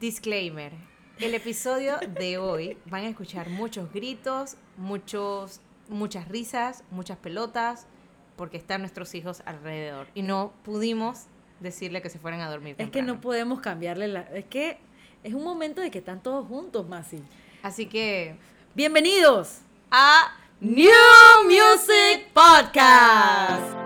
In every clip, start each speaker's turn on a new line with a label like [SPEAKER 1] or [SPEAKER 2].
[SPEAKER 1] Disclaimer. El episodio de hoy van a escuchar muchos gritos, muchos, muchas risas, muchas pelotas, porque están nuestros hijos alrededor. Y no pudimos decirle que se fueran a dormir.
[SPEAKER 2] Es que no podemos cambiarle la... Es que es un momento de que están todos juntos, Masi.
[SPEAKER 1] Así que
[SPEAKER 2] Bienvenidos
[SPEAKER 1] a
[SPEAKER 2] New Music Podcast.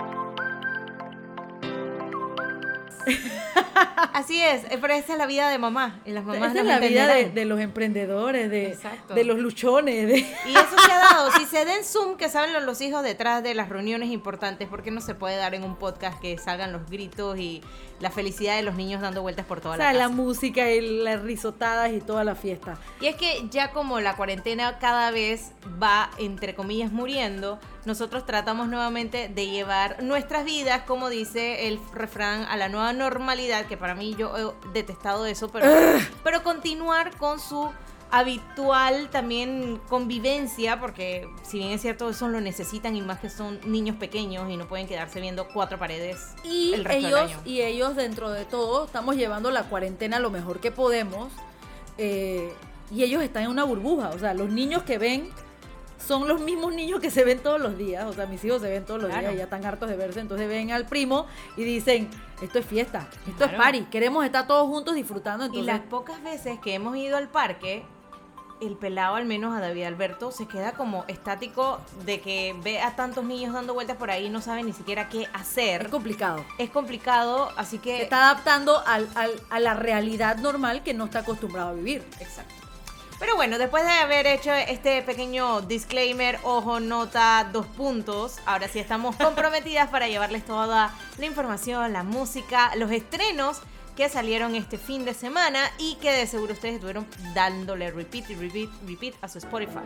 [SPEAKER 1] Así es, eh, pero esa es la vida de mamá. Y las mamás
[SPEAKER 2] Esta es la vida de, de los emprendedores, de, de los luchones. De...
[SPEAKER 1] Y eso se ha dado. Si se den Zoom, que saben los- hijos detrás de las reuniones importantes, ¿por qué no se puede dar en un podcast que salgan los gritos y la felicidad de los niños dando vueltas por toda
[SPEAKER 2] O sea,
[SPEAKER 1] la
[SPEAKER 2] la
[SPEAKER 1] casa?
[SPEAKER 2] música y las risotadas y toda la fiesta.
[SPEAKER 1] Y es que ya como la cuarentena cada vez va, entre comillas, muriendo, nosotros tratamos nuevamente de llevar nuestras vidas, como dice el refrán, a la nueva normalidad, que para mí yo he detestado eso, pero, pero continuar con su habitual también convivencia, porque si bien es cierto, eso lo necesitan y más que son niños pequeños y no pueden quedarse viendo cuatro paredes
[SPEAKER 2] Y
[SPEAKER 1] el resto del
[SPEAKER 2] ellos,
[SPEAKER 1] año.
[SPEAKER 2] y ellos dentro de todo, estamos llevando la cuarentena lo mejor que podemos. eh, y ellos están en una burbuja. O sea, los niños que ven son los mismos niños que se ven todos los días. O sea, mis hijos se ven todos los
[SPEAKER 1] Claro.
[SPEAKER 2] días y ya están hartos de verse. Entonces ven al primo y dicen, esto es fiesta, esto
[SPEAKER 1] Claro.
[SPEAKER 2] es party, queremos estar todos juntos disfrutando.
[SPEAKER 1] Y
[SPEAKER 2] Entonces,
[SPEAKER 1] las pocas veces que hemos ido al parque, el pelado, al menos a David Alberto, se queda como estático de que ve a tantos niños dando vueltas por ahí y no sabe ni siquiera qué
[SPEAKER 2] es
[SPEAKER 1] hacer.
[SPEAKER 2] complicado.
[SPEAKER 1] Es complicado, así
[SPEAKER 2] Se
[SPEAKER 1] que...
[SPEAKER 2] está adaptando al- al- a la realidad normal que no está acostumbrado a vivir.
[SPEAKER 1] Exacto. Pero bueno, después de haber hecho este pequeño disclaimer, ojo, nota, dos puntos, ahora sí estamos comprometidas para llevarles toda la información, la música, los estrenos que salieron este fin de semana y que de seguro ustedes estuvieron dándole repeat y repeat, repeat a su Spotify.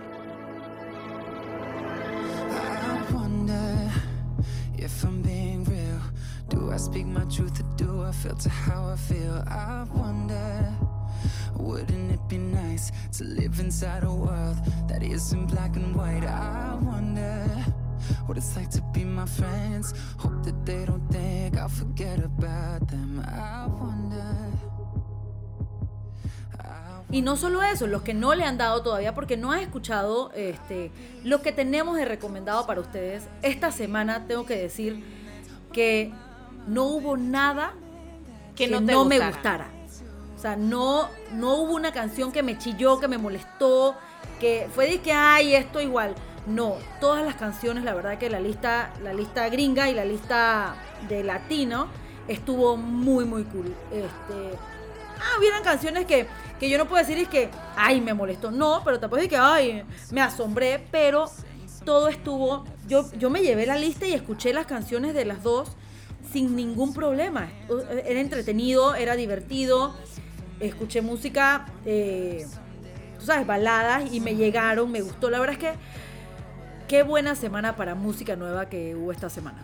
[SPEAKER 3] I wouldn't it be nice to live inside a world that isn't black and white? I wonder what it's like to be my friends. Hope that they don't think I'll forget about them. I wonder.
[SPEAKER 2] Y no solo eso, los que no le han dado todavía, porque no han escuchado este, lo que tenemos de recomendado para ustedes. Esta semana tengo que decir que no hubo nada
[SPEAKER 1] Que
[SPEAKER 2] que
[SPEAKER 1] no
[SPEAKER 2] no,
[SPEAKER 1] te
[SPEAKER 2] me
[SPEAKER 1] gustara.
[SPEAKER 2] O sea, no, no hubo una canción que me chilló, que me molestó, que fue de que, ay, esto igual. No, todas las canciones, la verdad que la lista, la lista gringa y la lista de latino estuvo muy, muy cool. Este, ah, hubieran canciones que, que yo no puedo decir es que, ay, me molestó. No, pero puedo decir que, ay, me asombré, pero todo estuvo, yo, yo me llevé la lista y escuché las canciones de las dos sin ningún problema. Era entretenido, era divertido. Escuché música, eh, tú sabes, baladas y me llegaron, me gustó. La verdad es que qué buena semana para música nueva que hubo esta semana.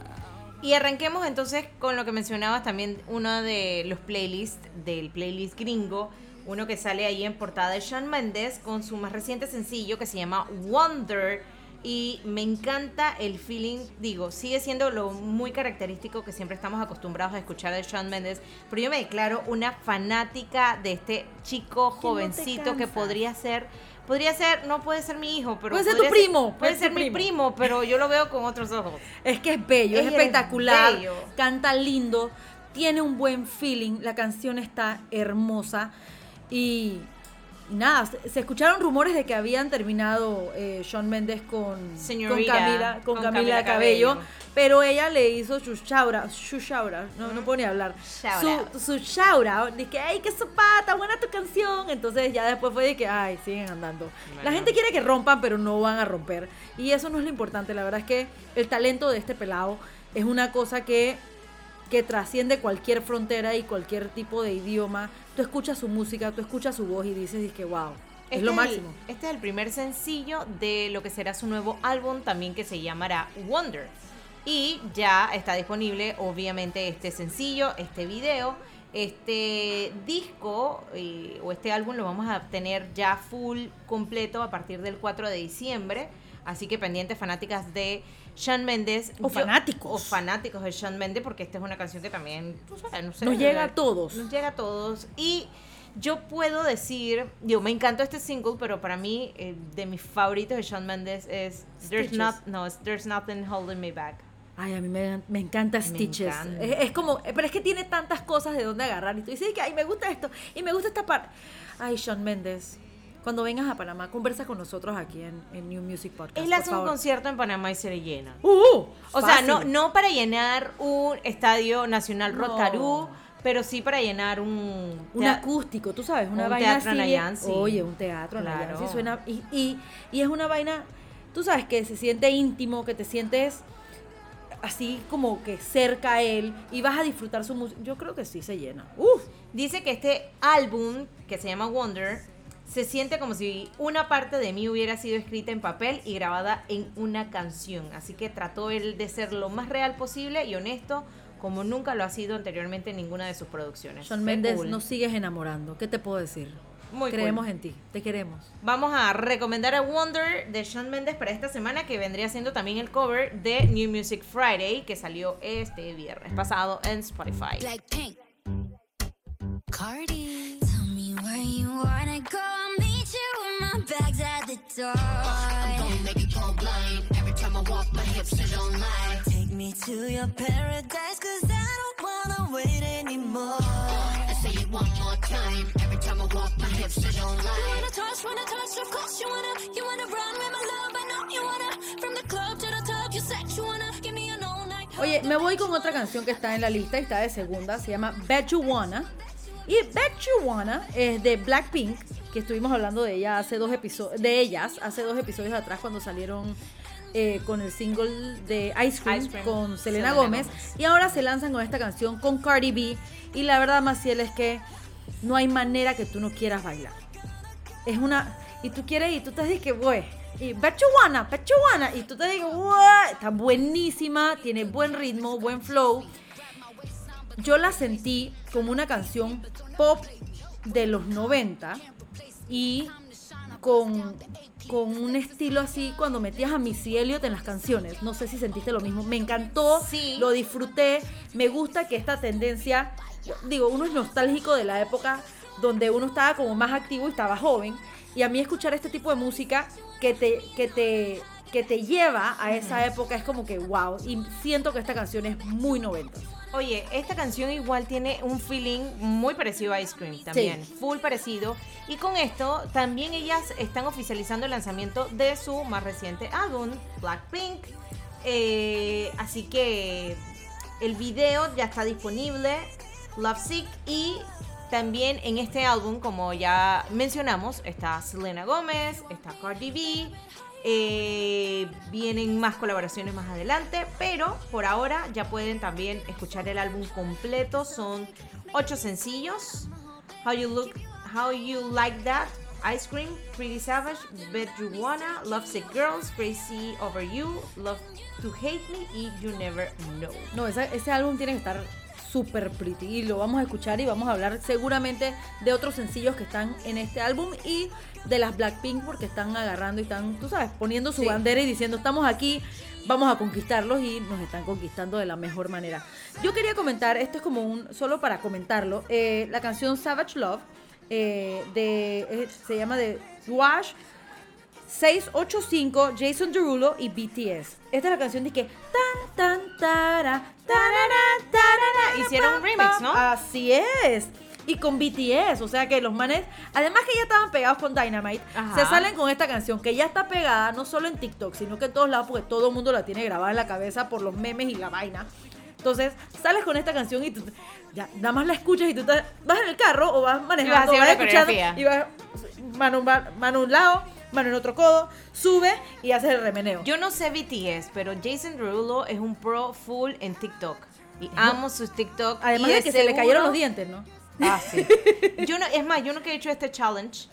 [SPEAKER 1] Y arranquemos entonces con lo que mencionabas también, uno de los playlists del playlist gringo, uno que sale ahí en portada de Shawn Mendes con su más reciente sencillo que se llama Wonder. Y me encanta el feeling, digo, sigue siendo lo muy característico que siempre estamos acostumbrados a escuchar de Shawn Mendes, pero yo me declaro una fanática de este chico
[SPEAKER 2] no
[SPEAKER 1] jovencito que podría ser, podría ser, no puede ser mi hijo, pero
[SPEAKER 2] Puede ser tu primo,
[SPEAKER 1] puede ser mi
[SPEAKER 2] primo.
[SPEAKER 1] primo, pero yo lo veo con otros ojos.
[SPEAKER 2] Es que es bello, es,
[SPEAKER 1] Es
[SPEAKER 2] espectacular,
[SPEAKER 1] bello.
[SPEAKER 2] canta lindo, tiene un buen feeling, la canción está hermosa y nada, se, escucharon rumores de que habían terminado eh, Shawn Mendes con, con Camila, con
[SPEAKER 1] con
[SPEAKER 2] Camila
[SPEAKER 1] Camila
[SPEAKER 2] Cabello,
[SPEAKER 1] Cabello.
[SPEAKER 2] pero ella le hizo su out, su out, no, no puedo ni hablar,
[SPEAKER 1] Shout
[SPEAKER 2] su, su de que, ay, qué zapata, buena tu canción, entonces ya después fue de que, ay, siguen andando. La gente quiere que rompan, pero no van a romper. Y eso no es lo importante. La verdad es que el talento de este pelado es una cosa que, que trasciende cualquier frontera y cualquier tipo de idioma. Tú escuchas su música, tú escuchas su voz y dices que wow, es
[SPEAKER 1] Este
[SPEAKER 2] lo
[SPEAKER 1] el-
[SPEAKER 2] máximo.
[SPEAKER 1] este es el primer sencillo de lo que será su nuevo álbum, también que se llamará Wonder. Y ya está disponible, obviamente, este sencillo, este video. Este disco eh, o este álbum lo vamos a tener ya full completo a partir del 4 de diciembre. Así que pendientes fanáticas de Shawn Mendes.
[SPEAKER 2] O fanáticos.
[SPEAKER 1] O fanáticos de Shawn Mendes, porque esta es una canción que también, no sé,
[SPEAKER 2] Nos llega a todos.
[SPEAKER 1] Nos llega a todos. Y Yo puedo decir, digo, me encantó este single, pero para mí, eh, de mis favoritos de Shawn Mendes es There's, not, no, es There's Nothing Holding Me Back.
[SPEAKER 2] Ay, a mí me, me encanta
[SPEAKER 1] Me
[SPEAKER 2] Stitches.
[SPEAKER 1] encanta.
[SPEAKER 2] Es, es como, pero es que tiene tantas cosas de dónde agarrar. Y tú dices que, ay, me gusta esto. Y me gusta esta parte. Ay, Sean Méndez. Cuando vengas a Panamá, conversa con nosotros aquí en, en New Music Podcast.
[SPEAKER 1] Él hace un concierto en Panamá y se le llena.
[SPEAKER 2] Uh,
[SPEAKER 1] O sea, no, no para llenar un estadio nacional
[SPEAKER 2] No.
[SPEAKER 1] Rotarú, pero sí para llenar un...
[SPEAKER 2] Un acústico, tú sabes, una
[SPEAKER 1] Un
[SPEAKER 2] vaina
[SPEAKER 1] teatro en
[SPEAKER 2] así.
[SPEAKER 1] Nayansi.
[SPEAKER 2] Oye, un teatro en
[SPEAKER 1] Claro.
[SPEAKER 2] Nayansi suena y, y, y es una vaina, tú sabes que se siente íntimo, que te sientes así como que cerca a él y vas a disfrutar su música. Yo creo que sí se llena. Uf,
[SPEAKER 1] Dice que este álbum, que se llama Wonder, se siente como si una parte de mí hubiera sido escrita en papel y grabada en una canción. Así que trató él de ser lo más real posible y honesto, como nunca lo ha sido anteriormente en ninguna de sus producciones.
[SPEAKER 2] Sean Méndez,
[SPEAKER 1] cool.
[SPEAKER 2] nos sigues enamorando. ¿Qué te puedo decir?
[SPEAKER 1] Muy
[SPEAKER 2] Creemos
[SPEAKER 1] cool.
[SPEAKER 2] en ti, te queremos.
[SPEAKER 1] Vamos a recomendar a Wonder de Shawn Mendes para esta semana, que vendría siendo también el cover de New Music Friday, que salió este viernes pasado en Spotify.
[SPEAKER 4] Blackpink. Cardi. Tell me where you wanna go. Door. I'm gonna make you go blind. Every time I walk, my hips they don't lie. Take me to your paradise, cause I don't wanna wait anymore. I say it one more time. Every time I walk, my hips they don't lie. You wanna touch, wanna touch, of course you wanna. You wanna run with my love, I know you wanna. From the club to the top, you said you wanna. Give me an all night.
[SPEAKER 2] Oye, me voy con otra canción que está en la lista y está de segunda, se llama Bet You Wanna. Y Bet You Wanna es de Blackpink, que estuvimos hablando de ella hace dos episodios, de ellas hace dos episodios atrás cuando salieron eh, con el single de Ice Cream,
[SPEAKER 1] Ice Cream,
[SPEAKER 2] con Selena,
[SPEAKER 1] Selena
[SPEAKER 2] Gómez.
[SPEAKER 1] Gómez.
[SPEAKER 2] Y ahora se lanzan con esta canción con Cardi B. Y la verdad, Maciel, es que no hay manera que tú no quieras bailar. Es una. Y tú quieres, y tú te dices que, güey. Y You Wanna. Y tú te dices, "What?". Está buenísima, tiene buen ritmo, buen flow. Yo la sentí como una canción pop de los 90 y con, con un estilo así cuando metías a Missy Elliott en las canciones. No sé si sentiste lo mismo. Me encantó,
[SPEAKER 1] Sí.
[SPEAKER 2] lo disfruté. Me gusta que esta tendencia, digo, uno es nostálgico de la época donde uno estaba como más activo y estaba joven. Y a mí escuchar este tipo de música que te, que te, que te lleva a esa época es como que wow. Y siento que esta canción es muy 90.
[SPEAKER 1] Oye, esta canción igual tiene un feeling muy parecido a Ice Cream también,
[SPEAKER 2] Sí.
[SPEAKER 1] full parecido. Y con esto también ellas están oficializando el lanzamiento de su más reciente álbum, Blackpink. Eh, así que el video ya está disponible, Love Sick, y también en este álbum, como ya mencionamos, está Selena Gómez, está Cardi B. eh, vienen más colaboraciones más adelante, pero por ahora ya pueden también escuchar el álbum completo. Son ocho sencillos: How You Look, How You Like That, Ice Cream, Pretty Savage, Bet You Wanna, Love Sick Girls, Crazy Over You, Love to Hate Me y You Never Know.
[SPEAKER 2] No, ese álbum tiene que estar súper pretty y lo vamos a escuchar y vamos a hablar seguramente de otros sencillos que están en este álbum y de las Blackpink porque están agarrando y están, tú sabes, poniendo su
[SPEAKER 1] Sí.
[SPEAKER 2] bandera y diciendo estamos aquí, vamos a conquistarlos y nos están conquistando de la mejor manera. Yo quería comentar, esto es como un, solo para comentarlo, eh, la canción Savage Love eh, de, eh, se llama de Wash 685, Jason Derulo y BTS. Esta es la canción de que tan tan tara, tarara, tarara,
[SPEAKER 1] Hicieron un remix. ¿no?
[SPEAKER 2] Así es. Y con BTS, o sea que los manes, además que ya estaban pegados con Dynamite,
[SPEAKER 1] Ajá.
[SPEAKER 2] se salen con esta canción que ya está pegada no solo en TikTok, sino que en todos lados porque todo el mundo la tiene grabada en la cabeza por los memes y la vaina. Entonces, sales con esta canción y tú ya nada más la escuchas y tú te- vas en el carro o vas manejando, vas escuchando y vas mano, mano, un lado, mano en otro codo, sube y haces el remeneo.
[SPEAKER 1] Yo no sé BTS, pero Jason Derulo es un pro full en TikTok. Y amo sus TikTok.
[SPEAKER 2] Además
[SPEAKER 1] y
[SPEAKER 2] de que se le cayeron los dientes, ¿no?
[SPEAKER 1] Ah, sí. Yo no, es más, yo nunca he hecho este challenge.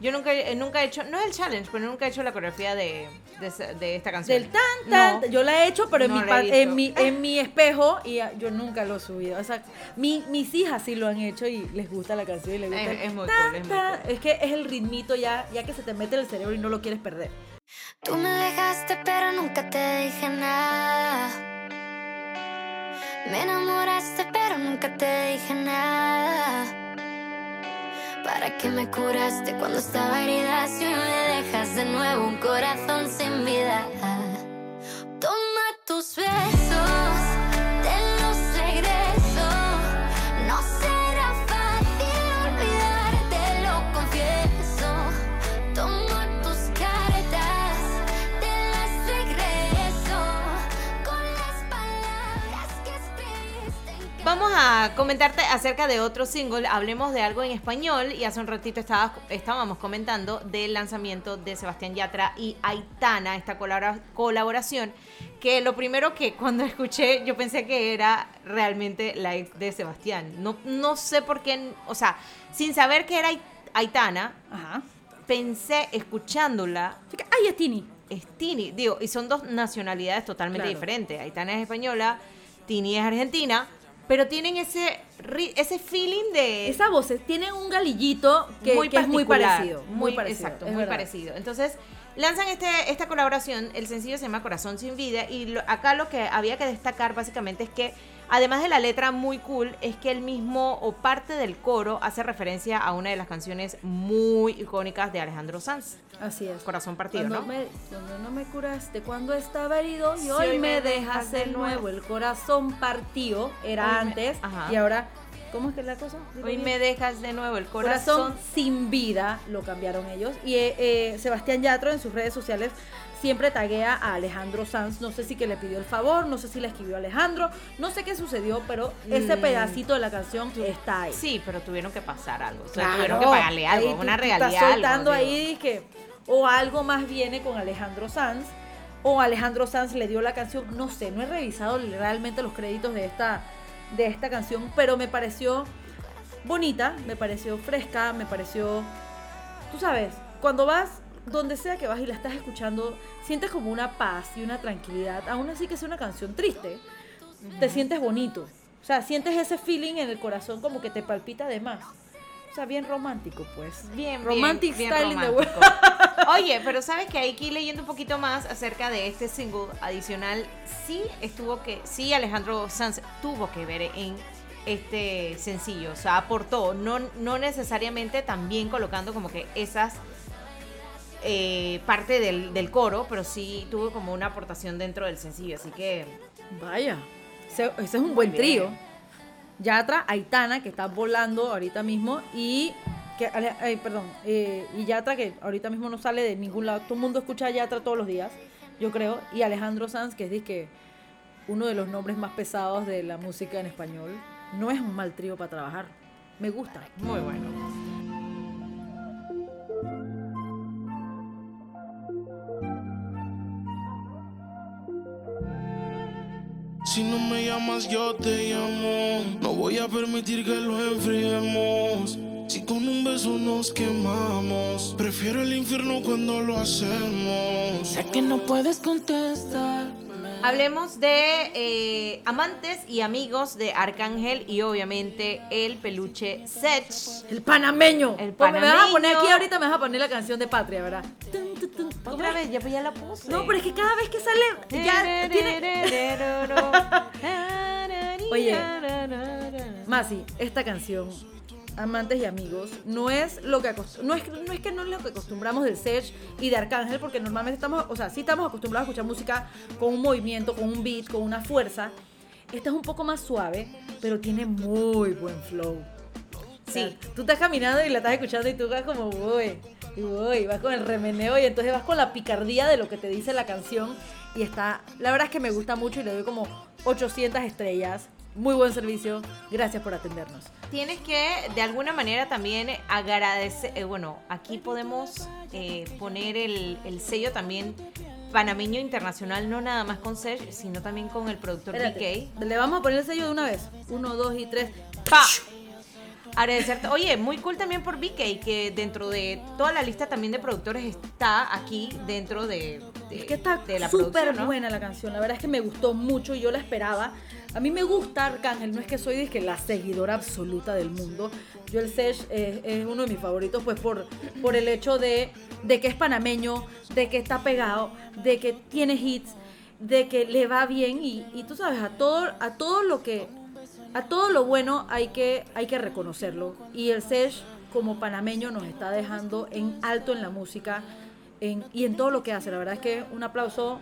[SPEAKER 1] Yo nunca, he- nunca he hecho, no es el challenge, pero nunca he hecho la coreografía de, de, de esta canción.
[SPEAKER 2] Del tan tan,
[SPEAKER 1] No.
[SPEAKER 2] yo la he hecho, pero en,
[SPEAKER 1] No
[SPEAKER 2] mi,
[SPEAKER 1] la he
[SPEAKER 2] en, mi, en mi espejo y ah, yo nunca lo he subido. O sea, mi- mis hijas sí lo han hecho y les gusta la canción y les gusta.
[SPEAKER 1] Es-
[SPEAKER 2] el
[SPEAKER 1] es muy
[SPEAKER 2] tan,
[SPEAKER 1] cool, es muy
[SPEAKER 2] tan.
[SPEAKER 1] cool.
[SPEAKER 2] Es que es el ritmito ya, ya que se te mete en el cerebro y no lo quieres perder.
[SPEAKER 4] Tú me dejaste pero nunca te dije nada. Me enamoraste pero nunca te dije nada. ¿Para qué me curaste cuando estaba herida? Si me dejas de nuevo un corazón sin vida. Toma tus besos,
[SPEAKER 1] Comentarte acerca de otro single. Hablemos de algo en español. Y hace un ratito estaba- estábamos comentando del lanzamiento de Sebastián Yatra y Aitana, esta colabora- colaboración. Que lo primero que cuando escuché, yo pensé que era realmente la ex de Sebastián. No, no sé por qué, o sea, sin saber que era Ait- Aitana,
[SPEAKER 2] Ajá.
[SPEAKER 1] pensé escuchándola
[SPEAKER 2] ay, es Tini.
[SPEAKER 1] es Tini, digo, y son dos nacionalidades totalmente
[SPEAKER 2] Claro.
[SPEAKER 1] diferentes. Aitana es española, Tini es argentina, pero tienen ese ese feeling de
[SPEAKER 2] Esa voz tiene un galillito que, que es muy parecido. Muy, parecido.
[SPEAKER 1] exacto, muy
[SPEAKER 2] verdad.
[SPEAKER 1] parecido. Entonces, lanzan este esta colaboración, el sencillo se llama Corazón sin vida y lo- acá lo que había que destacar básicamente es que además de la letra muy cool, es que el mismo o parte del coro hace referencia a una de las canciones muy icónicas de Alejandro Sanz,
[SPEAKER 2] Así es.
[SPEAKER 1] Corazón partido,
[SPEAKER 2] Cuando,
[SPEAKER 1] ¿no?
[SPEAKER 2] me, cuando no me curaste, cuando estaba herido y
[SPEAKER 1] Si
[SPEAKER 2] hoy me dejas de nuevo. El corazón partido era
[SPEAKER 1] Hoy me-
[SPEAKER 2] antes
[SPEAKER 1] ajá.
[SPEAKER 2] y ahora, ¿cómo es que es la cosa? Digo
[SPEAKER 1] Hoy
[SPEAKER 2] bien.
[SPEAKER 1] me dejas de nuevo el
[SPEAKER 2] Corazón
[SPEAKER 1] corazón.
[SPEAKER 2] sin vida lo cambiaron ellos. Y eh, eh, Sebastián Yatro en sus redes sociales siempre taguea a Alejandro Sanz. No sé si que le pidió el favor, no sé si le escribió a Alejandro, no sé qué sucedió, pero ese
[SPEAKER 1] Mm.
[SPEAKER 2] pedacito de la canción está ahí.
[SPEAKER 1] Sí, pero tuvieron que pasar algo. O sea,
[SPEAKER 2] Claro.
[SPEAKER 1] tuvieron que pagarle algo,
[SPEAKER 2] Ahí
[SPEAKER 1] una regalía.
[SPEAKER 2] Estás soltando ahí que o algo más viene con Alejandro Sanz o Alejandro Sanz le dio la canción, no sé, no he revisado realmente los créditos de esta de esta canción, pero me pareció bonita, me pareció fresca, me pareció tú sabes, cuando vas donde sea que vas y la estás escuchando, sientes como una paz y una tranquilidad, aún así que sea una canción triste, te sientes bonito. O sea, sientes ese feeling en el corazón como que te palpita de más. O sea, bien romántico, pues.
[SPEAKER 1] Bien, bien,
[SPEAKER 2] Romantic
[SPEAKER 1] bien
[SPEAKER 2] style in the
[SPEAKER 1] romántico. Oye, pero sabes que aquí leyendo un poquito más acerca de este single adicional, sí estuvo que, sí Alejandro Sanz tuvo que ver en este sencillo, o sea, aportó, no, no necesariamente también colocando como que esas eh, parte del, del coro, pero sí tuvo como una aportación dentro del sencillo, así que
[SPEAKER 2] Vaya, ese, ese es un buen trío. Yatra, Aitana, que está volando ahorita mismo, y que, ay, perdón, eh, y Yatra, que ahorita mismo no sale de ningún lado. Todo el mundo escucha a Yatra todos los días, yo creo. Y Alejandro Sanz, que es que uno de los nombres más pesados de la música en español. No es un mal trío para trabajar. Me gusta.
[SPEAKER 1] muy bueno.
[SPEAKER 5] Si no me llamas, yo te llamo. No voy a permitir que lo enfriemos. Si con un beso nos quemamos, prefiero el infierno cuando lo hacemos.
[SPEAKER 3] Sé que no puedes contestar.
[SPEAKER 1] Hablemos de eh, amantes y amigos de Arcángel y obviamente el peluche Sech.
[SPEAKER 2] El panameño.
[SPEAKER 1] El
[SPEAKER 2] Pues Me vas a poner
[SPEAKER 1] panameño.
[SPEAKER 2] aquí ahorita, me vas a poner la canción de Patria, ¿verdad? Tun, tun, tun. ¿Cómo
[SPEAKER 1] Otra vez, ya, pues ya la puse.
[SPEAKER 2] No, pero es que cada vez que sale, ya tiene... Oye. Masi, esta canción, Amantes y Amigos, no es lo que no es, no es que no es lo que acostumbramos del Sech y de Arcángel, porque normalmente estamos, o sea, sí estamos acostumbrados a escuchar música con un movimiento, con un beat, con una fuerza. Esta es un poco más suave, pero tiene muy buen flow.
[SPEAKER 1] Sí.
[SPEAKER 2] tú estás caminando y la estás escuchando y tú vas como, voy, y voy, vas con el remeneo y entonces vas con la picardía de lo que te dice la canción y está, la verdad es que me gusta mucho y le doy como 800 estrellas. Muy buen servicio, gracias por atendernos.
[SPEAKER 1] Tienes que de alguna manera también agradecer, eh, bueno, aquí podemos eh, poner el, el sello también panameño internacional, no nada más con Sech, sino también con el productor
[SPEAKER 2] Espérate, le vamos a poner el sello de una vez. Uno, dos y tres.
[SPEAKER 1] ¡Pa! Agradecerte. Oye, muy cool también por BK, que dentro de toda la lista también de productores está aquí dentro de, de-
[SPEAKER 2] Es que está
[SPEAKER 1] de la
[SPEAKER 2] súper buena la canción. La verdad es que me gustó mucho y yo la esperaba. A mí me gusta Arcángel, no es que soy dizque, la seguidora absoluta del mundo. Yo el Sesh es, es uno de mis favoritos, pues por, por el hecho de, de que es panameño, de que está pegado, de que tiene hits, de que le va bien y, y tú sabes, a todo, a todo lo que, a todo lo bueno hay que, hay que reconocerlo. Y el Sesh como panameño nos está dejando en alto en la música en- y en todo lo que hace. La verdad es que un aplauso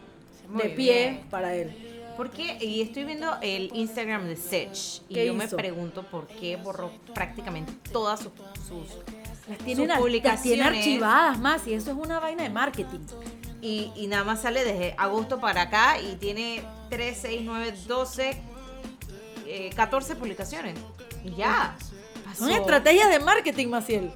[SPEAKER 1] Muy
[SPEAKER 2] de pie
[SPEAKER 1] bien.
[SPEAKER 2] para él.
[SPEAKER 1] ¿Por qué? Y estoy viendo el Instagram de Sech y
[SPEAKER 2] ¿Qué
[SPEAKER 1] yo me pregunto por qué borró prácticamente todas sus, sus
[SPEAKER 2] Las
[SPEAKER 1] sus
[SPEAKER 2] tienen, las
[SPEAKER 1] publicaciones
[SPEAKER 2] tiene archivadas más y eso es una vaina de marketing.
[SPEAKER 1] y, y nada más sale desde agosto para acá y tiene 3, 6, 9, 12, eh, 14 publicaciones. Y ya.
[SPEAKER 2] Son
[SPEAKER 1] pasó.
[SPEAKER 2] estrategias de marketing, Maciel.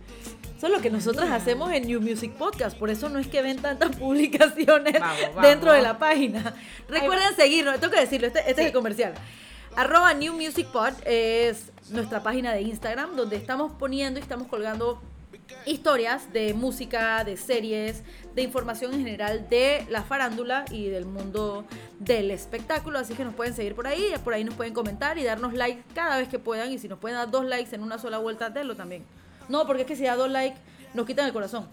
[SPEAKER 2] Eso es lo que nosotros hacemos en New Music Podcast. Por eso no es que ven tantas publicaciones
[SPEAKER 1] Vamos, vamos.
[SPEAKER 2] dentro de la página. Recuerden seguirnos, tengo que decirlo, este, este es el comercial. Arroba New Music Pod es nuestra página de Instagram donde estamos poniendo y estamos colgando historias de música, de series, de información en general de la farándula y del mundo del espectáculo. Así que nos pueden seguir por ahí, por ahí nos pueden comentar y darnos like cada vez que puedan. Y si nos pueden dar dos likes en una sola vuelta, denlo también. No, porque es que si da dos likes, nos quitan el corazón.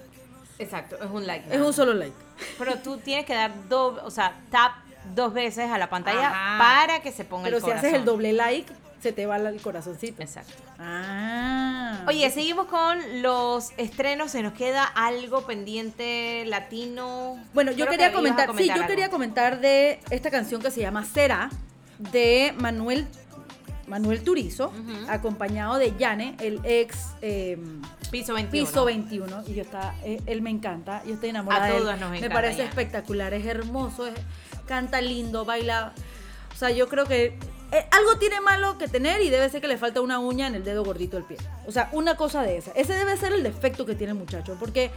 [SPEAKER 1] Exacto, es un like.
[SPEAKER 2] Es un solo like.
[SPEAKER 1] Pero tú tienes que dar dos, o sea, tap dos veces a la pantalla
[SPEAKER 2] Ajá.
[SPEAKER 1] para que se ponga
[SPEAKER 2] Pero
[SPEAKER 1] el
[SPEAKER 2] si
[SPEAKER 1] corazón.
[SPEAKER 2] haces el doble like, se te va el corazoncito.
[SPEAKER 1] Exacto.
[SPEAKER 2] Ah.
[SPEAKER 1] Oye, seguimos con los estrenos. Se nos queda algo pendiente latino.
[SPEAKER 2] Bueno, yo
[SPEAKER 1] Creo
[SPEAKER 2] quería
[SPEAKER 1] que
[SPEAKER 2] comentar, sí, yo
[SPEAKER 1] algo.
[SPEAKER 2] quería comentar de esta canción que se llama Será, de Manuel, Manuel Turizo, acompañado de Yane, el ex eh,
[SPEAKER 1] Piso 21.
[SPEAKER 2] Piso 21. Y yo está, eh, él me encanta, yo estoy enamorada
[SPEAKER 1] A
[SPEAKER 2] de él.
[SPEAKER 1] todos nos
[SPEAKER 2] Me
[SPEAKER 1] encanta
[SPEAKER 2] parece
[SPEAKER 1] Yane.
[SPEAKER 2] espectacular, es hermoso, es- canta lindo, baila. O sea, yo creo que eh, algo tiene malo que tener y debe ser que le falta una uña en el dedo gordito del pie. O sea, una cosa de esa. Ese debe ser el defecto que tiene el muchacho, porque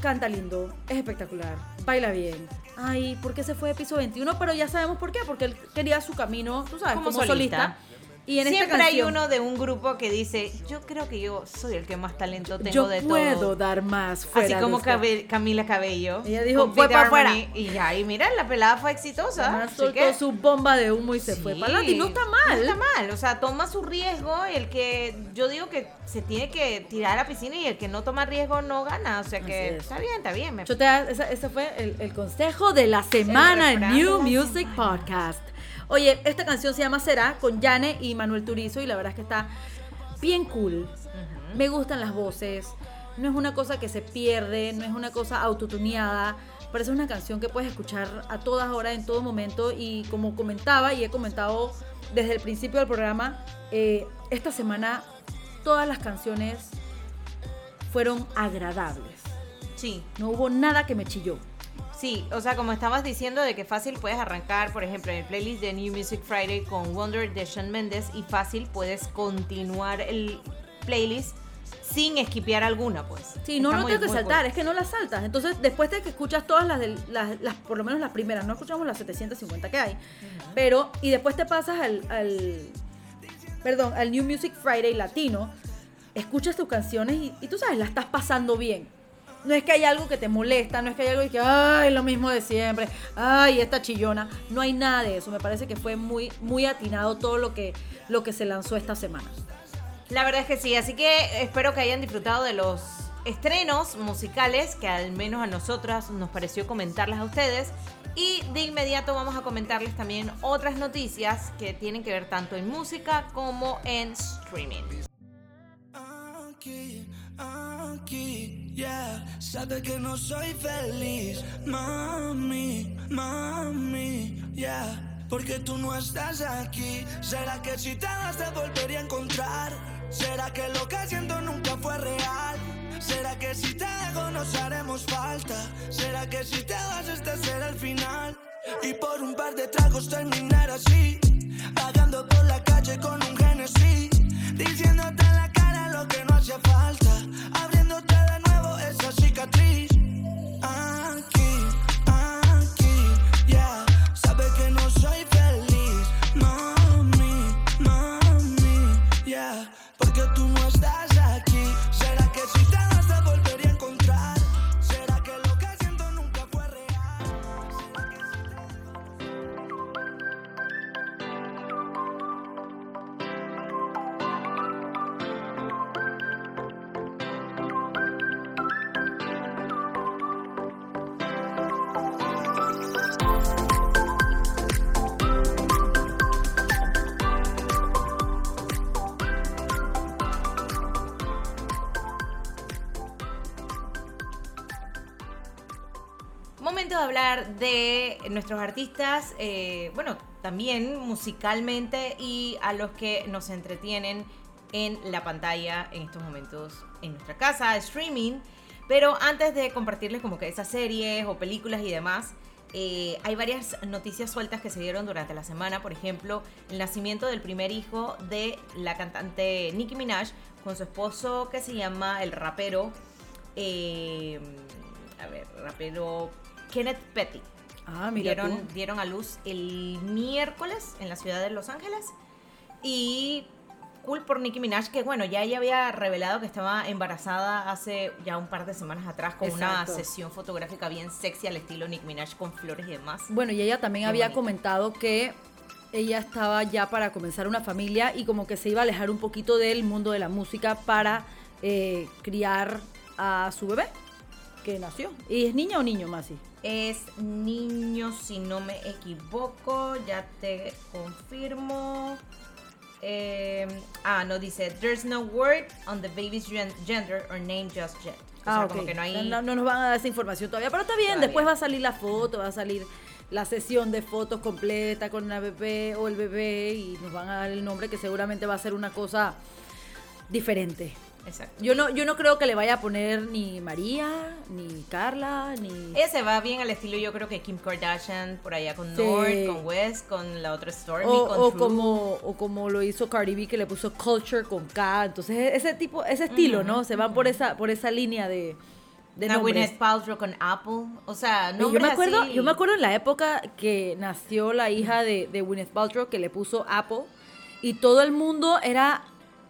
[SPEAKER 2] canta lindo, es espectacular, baila bien. Ay, ¿por qué se fue de piso 21? Pero ya sabemos por qué, porque él quería su camino, tú sabes,
[SPEAKER 1] Como
[SPEAKER 2] como, solista.
[SPEAKER 1] solista.
[SPEAKER 2] Y en esta
[SPEAKER 1] Siempre hay
[SPEAKER 2] canción,
[SPEAKER 1] uno de un grupo que dice, yo creo que yo soy el que más talento tengo
[SPEAKER 2] yo
[SPEAKER 1] de
[SPEAKER 2] puedo
[SPEAKER 1] todo.
[SPEAKER 2] dar más fuera
[SPEAKER 1] Así como. Cabe- Camila Cabello.
[SPEAKER 2] Ella dijo, "Fue
[SPEAKER 1] Peter
[SPEAKER 2] pa' afuera".
[SPEAKER 1] Y ya, y mira, la pelada fue exitosa.
[SPEAKER 2] Además, soltó
[SPEAKER 1] que-
[SPEAKER 2] su bomba de humo y se fue
[SPEAKER 1] Sí,
[SPEAKER 2] para adelante. Y no está mal.
[SPEAKER 1] No está mal, o sea, toma su riesgo. El que yo digo que se tiene que tirar a la piscina y el que no toma riesgo no gana. O sea que
[SPEAKER 2] es.
[SPEAKER 1] está bien, está bien. me-
[SPEAKER 2] Yo te esa- ese fue el, el consejo de la semana en New Music Podcast. Oye, esta canción se llama Será con Yane y Manuel Turizo y la verdad es que está bien cool. Me gustan las voces. No es una cosa que se pierde, no es una cosa autotuneada. Es una canción que puedes escuchar a todas horas, en todo momento. Y como comentaba y he comentado desde el principio del programa, eh, esta semana todas las canciones fueron agradables.
[SPEAKER 1] Sí,
[SPEAKER 2] No hubo nada que me chilló.
[SPEAKER 1] Sí, o sea, como estabas diciendo de que fácil puedes arrancar, por ejemplo, en el playlist de New Music Friday con Wonder de Shawn Mendes y fácil puedes continuar el playlist sin esquipear alguna, pues.
[SPEAKER 2] Sí, no,
[SPEAKER 1] Está
[SPEAKER 2] no
[SPEAKER 1] muy-
[SPEAKER 2] tengo que saltar,
[SPEAKER 1] cool.
[SPEAKER 2] es que no las saltas. Entonces, después de que escuchas todas las, del- las, las- por lo menos las primeras, no escuchamos las 750 que hay, pero, y después te pasas al, al, perdón, al New Music Friday latino, escuchas tus canciones y, y tú sabes, la estás pasando bien. No es que hay algo que te molesta, no es que hay algo que, ay, lo mismo de siempre, ay, esta chillona. No hay nada de eso. Me parece que fue muy, muy atinado todo lo que, lo que se lanzó esta semana.
[SPEAKER 1] La verdad es que sí, así que espero que hayan disfrutado de los estrenos musicales que al menos a nosotras nos pareció comentarles a ustedes. Y de inmediato vamos a comentarles también otras noticias que tienen que ver tanto en música como en streaming.
[SPEAKER 6] Aquí, yeah. Sabe que no soy feliz, mami, mami, yeah. Porque tú no estás aquí. ¿Será que si te das te volvería a encontrar? ¿Será que lo que siento nunca fue real? ¿Será que si te dejo nos haremos falta? ¿Será que si te vas este será el final? Y por un par de tragos terminar así, vagando por la calle con un Genesis, diciéndote hacía falta,
[SPEAKER 1] nuestros artistas, eh, bueno, también musicalmente y a los que nos entretienen en la pantalla en estos momentos en nuestra casa, streaming. Pero antes de compartirles como que esas series o películas y demás, eh, hay varias noticias sueltas que se dieron durante la semana. Por ejemplo, el nacimiento del primer hijo de la cantante Nicki Minaj con su esposo que se llama el rapero, eh, a ver, rapero Kenneth Petty.
[SPEAKER 2] Ah, mira
[SPEAKER 1] Dieron,
[SPEAKER 2] tú.
[SPEAKER 1] dieron a luz el miércoles en la ciudad de Los Ángeles. Y cool por Nicki Minaj, que bueno, ya ella había revelado que estaba embarazada hace ya un par de semanas atrás con
[SPEAKER 2] Exacto.
[SPEAKER 1] una sesión fotográfica bien sexy al estilo Nicki Minaj con flores y demás.
[SPEAKER 2] Bueno, y ella también
[SPEAKER 1] Qué
[SPEAKER 2] había
[SPEAKER 1] bonito.
[SPEAKER 2] comentado que ella estaba ya para comenzar una familia y como que se iba a alejar un poquito del mundo de la música para eh, criar a su bebé que nació. ¿Y es niña o niño, Masi?
[SPEAKER 1] Es niño, si no me equivoco, ya te confirmo. Eh, ah, no dice, there's no word on the baby's gen- gender or name just yet. O sea,
[SPEAKER 2] Ah, ok.
[SPEAKER 1] como que no hay...
[SPEAKER 2] no, no nos van a dar esa información todavía, pero está bien,
[SPEAKER 1] Todavía.
[SPEAKER 2] después va a salir la foto, va a salir la sesión de fotos completa con la bebé o el bebé y nos van a dar el nombre que seguramente va a ser una cosa diferente.
[SPEAKER 1] Exacto.
[SPEAKER 2] Yo no, yo no creo que le vaya a poner ni María, ni Carla, ni...
[SPEAKER 1] Ese va bien al estilo, yo creo que Kim Kardashian, por allá con
[SPEAKER 2] Sí.
[SPEAKER 1] North, con West, con la otra Stormy,
[SPEAKER 2] O,
[SPEAKER 1] con
[SPEAKER 2] o
[SPEAKER 1] True.
[SPEAKER 2] como, o como lo hizo Cardi B que le puso culture con K. Entonces, e-, ese tipo, ese estilo, ¿no? Se van por esa, por esa línea de, de nombres.
[SPEAKER 1] Gwyneth Paltrow con Apple. O sea, no
[SPEAKER 2] yo me acuerdo, yo me acuerdo en la época que nació la hija de, de Gwyneth Paltrow que le puso Apple y todo el mundo era,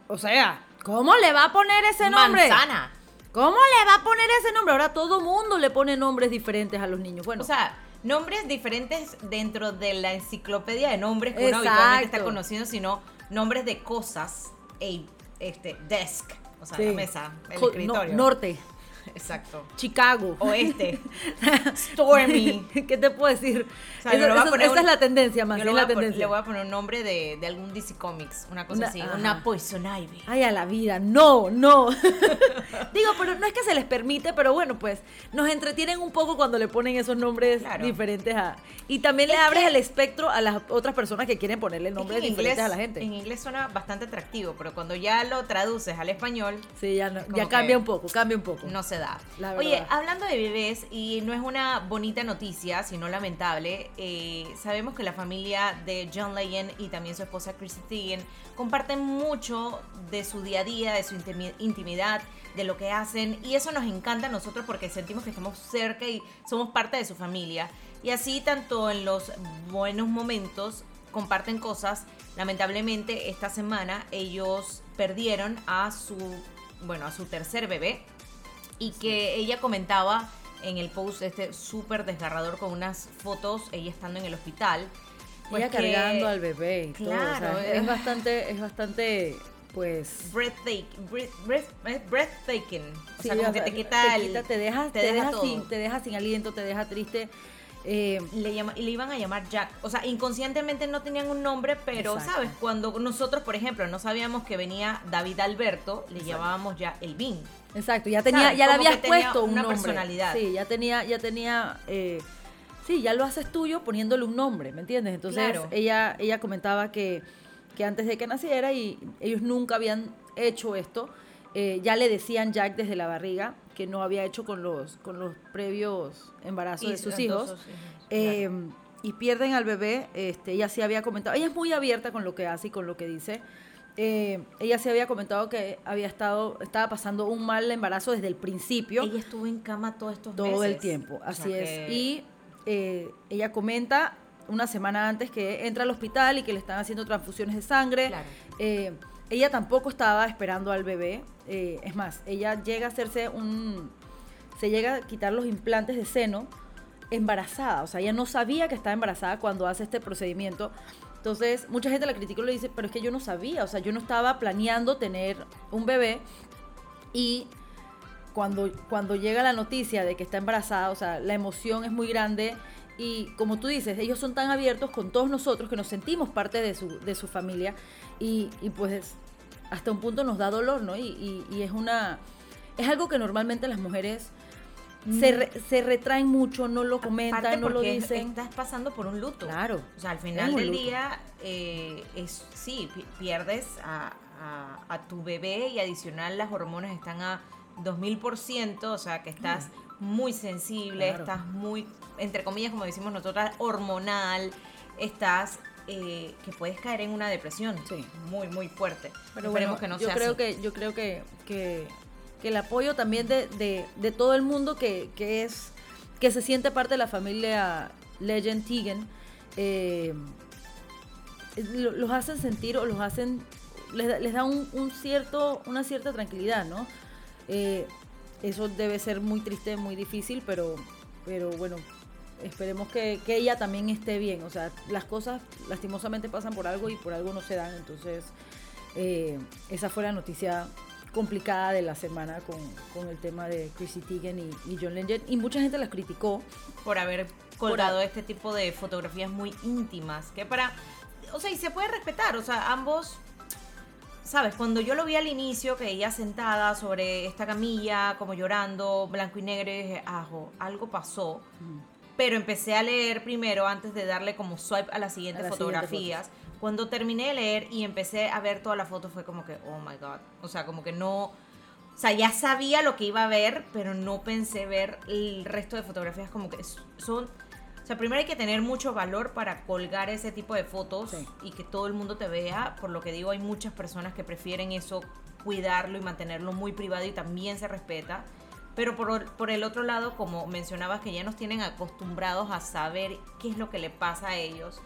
[SPEAKER 2] o sea, ¿cómo le va a poner ese nombre?
[SPEAKER 1] Manzana.
[SPEAKER 2] ¿Cómo le va a poner ese nombre? Ahora todo mundo le pone nombres diferentes a los niños. Bueno,
[SPEAKER 1] O sea, nombres diferentes dentro de la enciclopedia de nombres que uno habitualmente está conociendo, sino nombres de cosas. Ey, este, desk. O sea,
[SPEAKER 2] sí.
[SPEAKER 1] la mesa, el
[SPEAKER 2] Co- no-
[SPEAKER 1] escritorio.
[SPEAKER 2] norte,
[SPEAKER 1] Exacto.
[SPEAKER 2] Chicago.
[SPEAKER 1] Oeste. Stormy.
[SPEAKER 2] ¿Qué te puedo decir?
[SPEAKER 1] O sea,
[SPEAKER 2] Eso- eso- esa
[SPEAKER 1] un-
[SPEAKER 2] es la tendencia, más
[SPEAKER 1] Yo
[SPEAKER 2] es
[SPEAKER 1] le voy,
[SPEAKER 2] la
[SPEAKER 1] a pon-
[SPEAKER 2] tendencia.
[SPEAKER 1] le voy a poner un nombre de, de algún DC Comics, una cosa
[SPEAKER 2] Una-
[SPEAKER 1] así.
[SPEAKER 2] ajá.
[SPEAKER 1] Una Poison Ivy.
[SPEAKER 2] Ay, a la vida, no, no. Digo, pero no es que se les permite, pero bueno, pues nos entretienen un poco cuando le ponen esos nombres
[SPEAKER 1] Claro.
[SPEAKER 2] diferentes a... Y también le
[SPEAKER 1] Es
[SPEAKER 2] abres
[SPEAKER 1] que-
[SPEAKER 2] el espectro a las otras personas que quieren ponerle nombres
[SPEAKER 1] en
[SPEAKER 2] diferentes
[SPEAKER 1] inglés,
[SPEAKER 2] a la gente.
[SPEAKER 1] En inglés suena bastante atractivo, pero cuando ya lo traduces al español,
[SPEAKER 2] Sí, ya, no- ya
[SPEAKER 1] que
[SPEAKER 2] cambia un poco, cambia un poco.
[SPEAKER 1] no se da.
[SPEAKER 2] La
[SPEAKER 1] Oye, hablando de bebés, y no es una bonita noticia, sino lamentable, eh, sabemos que la familia de John Legend y también su esposa Chrissy Teigen comparten mucho de su día a día, de su intimi- intimidad, de lo que hacen, y eso nos encanta a nosotros porque sentimos que estamos cerca y somos parte de su familia. Y así, tanto en los buenos momentos, comparten cosas. Lamentablemente, esta semana ellos perdieron a su, bueno, a su tercer bebé y que ella comentaba en el post este súper desgarrador con unas fotos, ella estando en el hospital. pues
[SPEAKER 2] Ella
[SPEAKER 1] que
[SPEAKER 2] cargando al bebé y todo, o sea,
[SPEAKER 1] Claro,
[SPEAKER 2] es bastante, es bastante, pues...
[SPEAKER 1] Breathtaking, breath- breath- breathtaking. O sea,
[SPEAKER 2] sí,
[SPEAKER 1] como
[SPEAKER 2] o
[SPEAKER 1] que
[SPEAKER 2] sea,
[SPEAKER 1] te quita el...
[SPEAKER 2] quita- te deja,
[SPEAKER 1] te
[SPEAKER 2] te
[SPEAKER 1] deja
[SPEAKER 2] deja sin, te deja sin aliento, te deja triste. Eh,
[SPEAKER 1] le, llama- le iban a llamar Jack. O sea, inconscientemente no tenían un nombre, pero,
[SPEAKER 2] Exacto.
[SPEAKER 1] ¿sabes? Cuando nosotros, por ejemplo, no sabíamos que venía David Alberto, le llamábamos ya Elvin.
[SPEAKER 2] Exacto, ya tenía,
[SPEAKER 1] ¿Sabes?
[SPEAKER 2] ya le habías puesto un
[SPEAKER 1] una
[SPEAKER 2] nombre.
[SPEAKER 1] personalidad.
[SPEAKER 2] Sí, ya tenía, ya tenía, eh, sí, ya lo haces tuyo poniéndole un nombre, ¿me entiendes? Entonces
[SPEAKER 1] Claro.
[SPEAKER 2] ella, ella comentaba que, que antes de que naciera y ellos nunca habían hecho esto, eh, ya le decían Jack desde la barriga que no había hecho con los, con los previos embarazos
[SPEAKER 1] Y
[SPEAKER 2] de hijos.
[SPEAKER 1] sus hijos,
[SPEAKER 2] Eh, y pierden al bebé, este, ella sí había comentado, ella es muy abierta con lo que hace y con lo que dice. Eh, ella sí había comentado que había estado, estaba pasando un mal embarazo desde el principio,
[SPEAKER 1] Ella estuvo en cama todos estos
[SPEAKER 2] todo
[SPEAKER 1] meses.
[SPEAKER 2] el tiempo,
[SPEAKER 1] O
[SPEAKER 2] así
[SPEAKER 1] sea
[SPEAKER 2] es.
[SPEAKER 1] que-
[SPEAKER 2] Y eh, ella comenta una semana antes que entra al hospital y que le están haciendo transfusiones de sangre.
[SPEAKER 1] Claro.
[SPEAKER 2] Eh, ella tampoco estaba esperando al bebé. eh, es más, ella llega a hacerse un... Se llega a quitar los implantes de seno embarazada. O sea, ella no sabía que estaba embarazada cuando hace este procedimiento. Entonces, mucha gente la criticó y le dice, pero es que yo no sabía. O sea, yo no estaba planeando tener un bebé. Y cuando, cuando llega la noticia de que está embarazada, o sea, la emoción es muy grande y como tú dices, ellos son tan abiertos con todos nosotros que nos sentimos parte de su, de su familia y, pues hasta un punto nos da dolor, ¿no? Y, y- y es una... Es algo que normalmente las mujeres se, re- se retraen mucho, no lo
[SPEAKER 1] Aparte
[SPEAKER 2] comentan, no lo dicen.
[SPEAKER 1] Estás pasando por un luto.
[SPEAKER 2] Claro.
[SPEAKER 1] O sea, al final del
[SPEAKER 2] luto.
[SPEAKER 1] día, eh, es, sí, pi- pierdes a, a- a tu bebé y adicional las hormonas están a 2000%, o sea, que estás muy sensible,
[SPEAKER 2] Claro.
[SPEAKER 1] estás muy, entre comillas, como decimos nosotras, hormonal, estás... eh, que puedes caer en una depresión
[SPEAKER 2] Sí.
[SPEAKER 1] muy muy fuerte
[SPEAKER 2] Pero
[SPEAKER 1] esperemos
[SPEAKER 2] bueno,
[SPEAKER 1] que no
[SPEAKER 2] yo
[SPEAKER 1] sea
[SPEAKER 2] creo
[SPEAKER 1] así.
[SPEAKER 2] que yo creo que, que, que el apoyo también de, de, todo el mundo que, que es que se siente parte de la familia Legend Tegan eh, lo- los hacen sentir o los hacen les, les da un, un cierto una cierta tranquilidad no Eh, eso debe ser muy triste muy difícil pero pero bueno esperemos que, que ella también esté bien. O sea las cosas lastimosamente pasan por algo y por algo no se dan. Entonces eh, esa fue la noticia complicada de la semana con, con el tema de Chrissy Teigen y, y John Legend. Y mucha gente las criticó.
[SPEAKER 1] por haber colgado este tipo de fotografías muy íntimas, que para, o sea, y se puede respetar, o sea, ambos, sabes, cuando yo lo vi al inicio, que ella sentada sobre esta camilla, como llorando, blanco y negro, y dije, ajo, algo pasó, pero empecé a leer primero antes de darle como swipe a las siguientes
[SPEAKER 2] A las siguientes
[SPEAKER 1] fotografías. Cuando terminé de leer y empecé a ver toda la foto fue como que, oh my god, o sea, como que no, o sea, ya sabía lo que iba a ver, pero no pensé ver el resto de fotografías como que son... O sea, primero hay que tener mucho valor para colgar ese tipo de fotos
[SPEAKER 2] Sí.
[SPEAKER 1] y que todo el mundo te vea. Por lo que digo, hay muchas personas que prefieren eso, cuidarlo y mantenerlo muy privado y también se respeta. Pero por, por el otro lado, como mencionabas, que ya nos tienen acostumbrados a saber qué es lo que le pasa a ellos.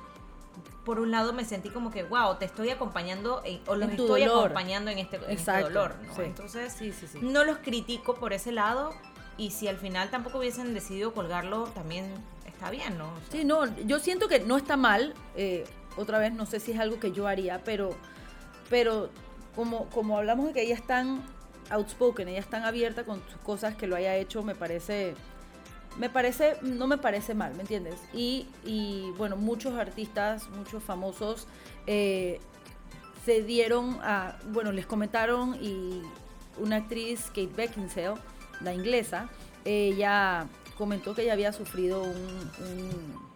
[SPEAKER 1] Por un lado me sentí como que, wow, te estoy acompañando en- o los
[SPEAKER 2] En
[SPEAKER 1] estoy
[SPEAKER 2] dolor.
[SPEAKER 1] acompañando en este, en este dolor. ¿no?
[SPEAKER 2] sí.
[SPEAKER 1] Entonces,
[SPEAKER 2] Sí, sí, sí.
[SPEAKER 1] no los critico por ese lado. Y si al final tampoco hubiesen decidido colgarlo, también está bien, ¿no? O sea,
[SPEAKER 2] Sí, no, yo siento que no está mal. eh, otra vez, no sé si es algo que yo haría, pero, pero como, como hablamos de que ella es tan outspoken, ella es tan abierta con sus cosas que lo haya hecho, me parece, me parece, no me parece mal, ¿me entiendes? Y, y bueno, muchos artistas, muchos famosos eh, se dieron a, bueno, les comentaron y una actriz, Kate Beckinsale, la inglesa, ella comentó que ella había sufrido un- un-